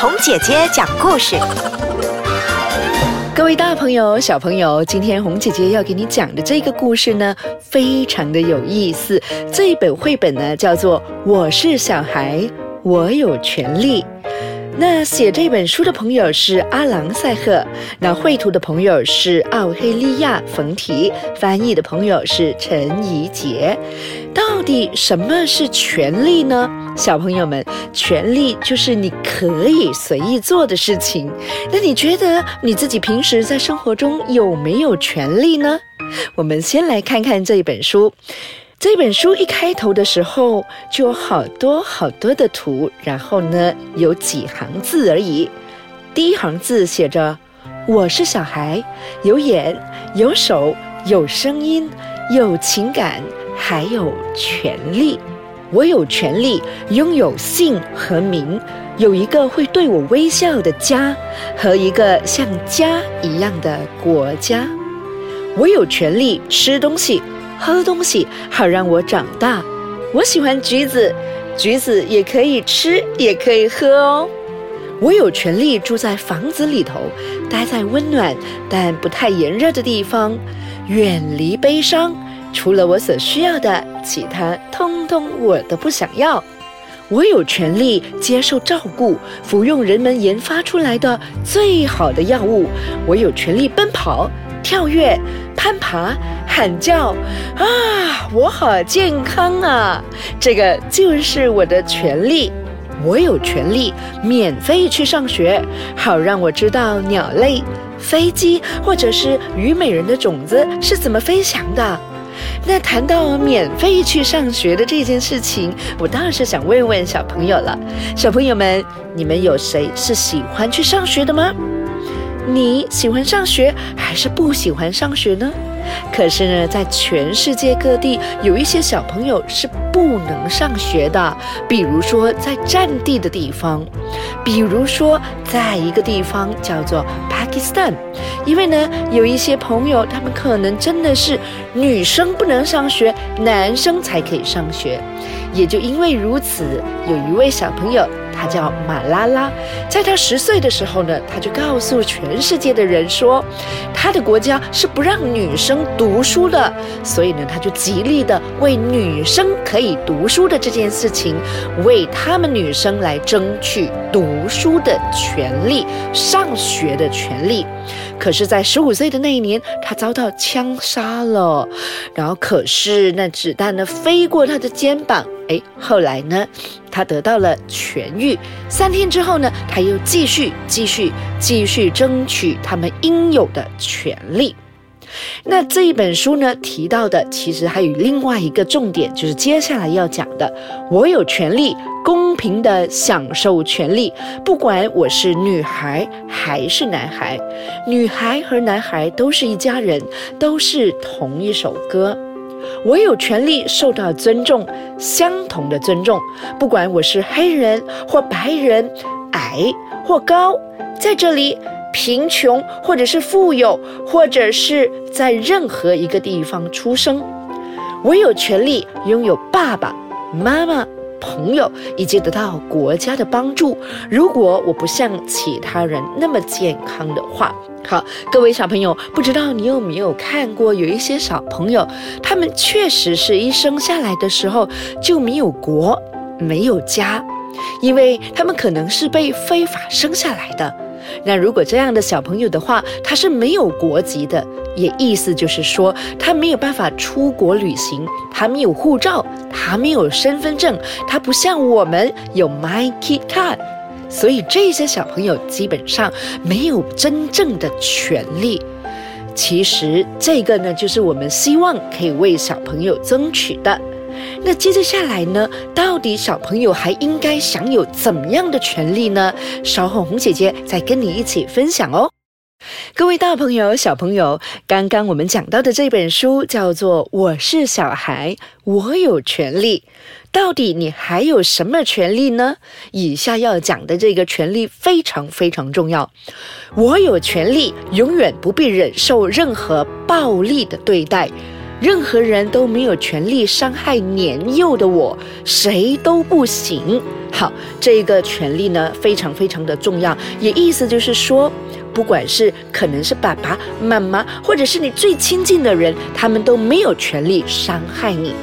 红姐姐讲故事。各位大朋友、小朋友，今天红姐姐要给你讲的这个故事呢，非常的有意思。这一本绘本呢，叫做《我是小孩，我有权利》。那写这本书的朋友是阿郎塞赫，那绘图的朋友是奥黑利亚冯提，翻译的朋友是陈怡杰。到底什么是权利呢？小朋友们，权利就是你可以随意做的事情。那你觉得你自己平时在生活中有没有权利呢？我们先来看看这一本书。这本书一开头的时候就有好多好多的图，然后呢有几行字而已。第一行字写着：“我是小孩，有眼有手有声音有情感，还有权利。我有权利拥有姓和名，有一个会对我微笑的家和一个像家一样的国家。我有权利吃东西。”喝东西好让我长大，我喜欢橘子，橘子也可以吃，也可以喝哦。我有权利住在房子里头，待在温暖但不太炎热的地方，远离悲伤。除了我所需要的，其他通通我都不想要。我有权利接受照顾，服用人们研发出来的最好的药物。我有权利奔跑。跳跃、攀爬、喊叫，啊，我好健康啊！这个就是我的权利，我有权利免费去上学，好让我知道鸟类、飞机或者是虞美人的种子是怎么飞翔的。那谈到免费去上学的这件事情，我当然是想问问小朋友了。小朋友们，你们有谁是喜欢去上学的吗？你喜欢上学还是不喜欢上学呢？可是呢，在全世界各地有一些小朋友是不能上学的，比如说在战地的地方，比如说在一个地方叫做 Pakistan，因为呢，有一些朋友他们可能真的是女生不能上学，男生才可以上学，也就因为如此，有一位小朋友。他叫马拉拉，在他十岁的时候呢，他就告诉全世界的人说，他的国家是不让女生读书的，所以呢，他就极力的为女生可以读书的这件事情，为他们女生来争取读书的权利、上学的权利。可是，在十五岁的那一年，他遭到枪杀了，然后可是那子弹呢飞过他的肩膀。哎，后来呢，他得到了痊愈。三天之后呢，他又继续、继续、继续争取他们应有的权利。那这一本书呢，提到的其实还有另外一个重点，就是接下来要讲的：我有权利公平的享受权利，不管我是女孩还是男孩，女孩和男孩都是一家人，都是同一首歌。我有权利受到尊重，相同的尊重，不管我是黑人或白人，矮或高，在这里贫穷或者是富有，或者是在任何一个地方出生，我有权利拥有爸爸妈妈。朋友以及得到国家的帮助。如果我不像其他人那么健康的话，好，各位小朋友，不知道你有没有看过，有一些小朋友，他们确实是一生下来的时候就没有国，没有家，因为他们可能是被非法生下来的。那如果这样的小朋友的话，他是没有国籍的，也意思就是说他没有办法出国旅行，他没有护照，他没有身份证，他不像我们有 My Kid Card，所以这些小朋友基本上没有真正的权利。其实这个呢，就是我们希望可以为小朋友争取的。那接着下来呢？到底小朋友还应该享有怎么样的权利呢？稍后红姐姐再跟你一起分享哦。各位大朋友、小朋友，刚刚我们讲到的这本书叫做《我是小孩，我有权利》。到底你还有什么权利呢？以下要讲的这个权利非常非常重要。我有权利永远不必忍受任何暴力的对待。任何人都没有权利伤害年幼的我，谁都不行。好，这个权利呢，非常非常的重要，也意思就是说，不管是可能是爸爸妈妈，或者是你最亲近的人，他们都没有权利伤害你。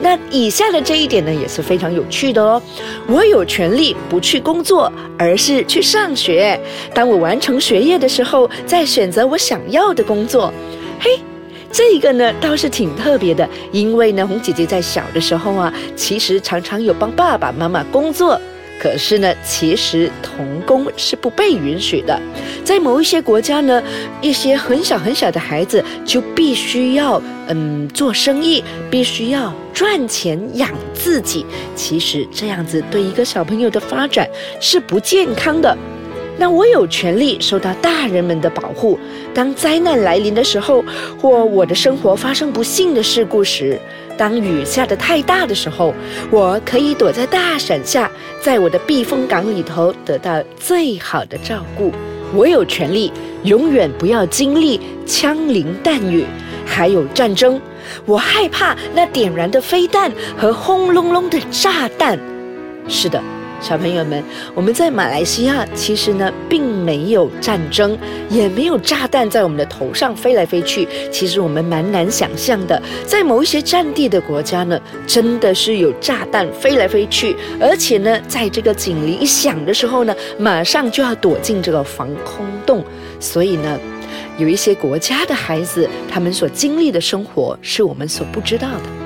那以下的这一点呢，也是非常有趣的哦。我有权利不去工作，而是去上学。当我完成学业的时候，再选择我想要的工作。嘿，这个呢倒是挺特别的，因为呢，红姐姐在小的时候啊，其实常常有帮爸爸妈妈工作。可是呢，其实童工是不被允许的。在某一些国家呢，一些很小很小的孩子就必须要嗯做生意，必须要赚钱养自己。其实这样子对一个小朋友的发展是不健康的。那我有权利受到大人们的保护。当灾难来临的时候，或我的生活发生不幸的事故时，当雨下得太大的时候，我可以躲在大伞下，在我的避风港里头得到最好的照顾。我有权利永远不要经历枪林弹雨，还有战争。我害怕那点燃的飞弹和轰隆隆的炸弹。是的。小朋友们，我们在马来西亚其实呢，并没有战争，也没有炸弹在我们的头上飞来飞去。其实我们蛮难想象的，在某一些战地的国家呢，真的是有炸弹飞来飞去，而且呢，在这个警铃一响的时候呢，马上就要躲进这个防空洞。所以呢，有一些国家的孩子，他们所经历的生活是我们所不知道的。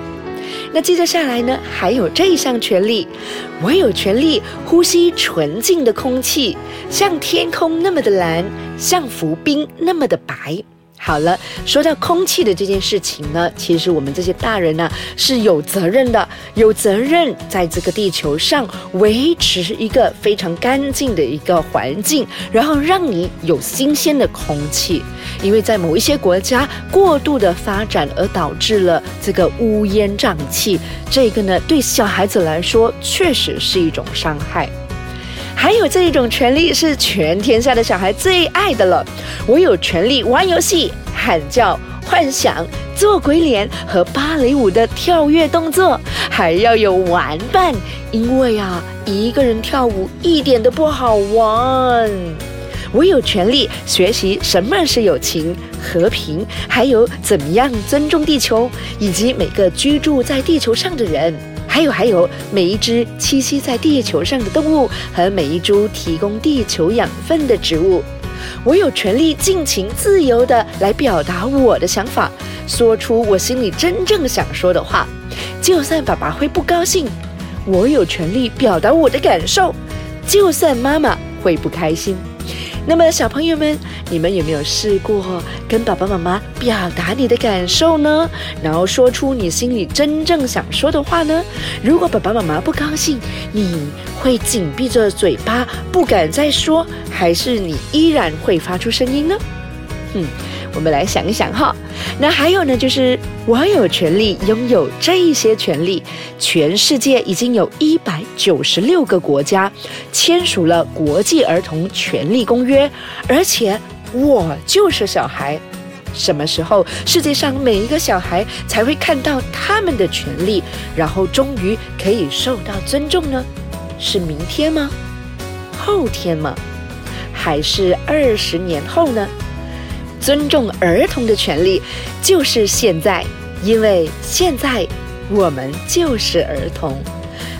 那接着下来呢，还有这一项权利，我有权利呼吸纯净的空气，像天空那么的蓝，像浮冰那么的白。好了，说到空气的这件事情呢，其实我们这些大人呢是有责任的，有责任在这个地球上维持一个非常干净的一个环境，然后让你有新鲜的空气。因为在某一些国家过度的发展而导致了这个乌烟瘴气，这个呢对小孩子来说确实是一种伤害。还有这一种权利是全天下的小孩最爱的了，我有权利玩游戏、喊叫、幻想、做鬼脸和芭蕾舞的跳跃动作，还要有玩伴，因为啊，一个人跳舞一点都不好玩。我有权利学习什么是友情、和平，还有怎么样尊重地球，以及每个居住在地球上的人。还有还有，每一只栖息在地球上的动物和每一株提供地球养分的植物，我有权利尽情自由的来表达我的想法，说出我心里真正想说的话。就算爸爸会不高兴，我有权利表达我的感受。就算妈妈会不开心。那么，小朋友们，你们有没有试过跟爸爸妈妈表达你的感受呢？然后说出你心里真正想说的话呢？如果爸爸妈妈不高兴，你会紧闭着嘴巴不敢再说，还是你依然会发出声音呢？嗯。我们来想一想哈，那还有呢，就是我有权利拥有这一些权利。全世界已经有一百九十六个国家签署了国际儿童权利公约，而且我就是小孩。什么时候世界上每一个小孩才会看到他们的权利，然后终于可以受到尊重呢？是明天吗？后天吗？还是二十年后呢？尊重儿童的权利就是现在，因为现在我们就是儿童。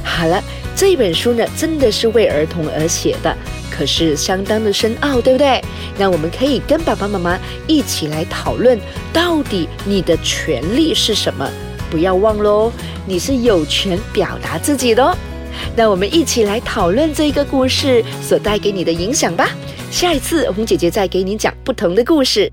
好了，这本书呢，真的是为儿童而写的，可是相当的深奥，对不对？那我们可以跟爸爸妈妈一起来讨论，到底你的权利是什么？不要忘喽，你是有权表达自己的哦。那我们一起来讨论这个故事所带给你的影响吧。下一次，红姐姐再给你讲不同的故事。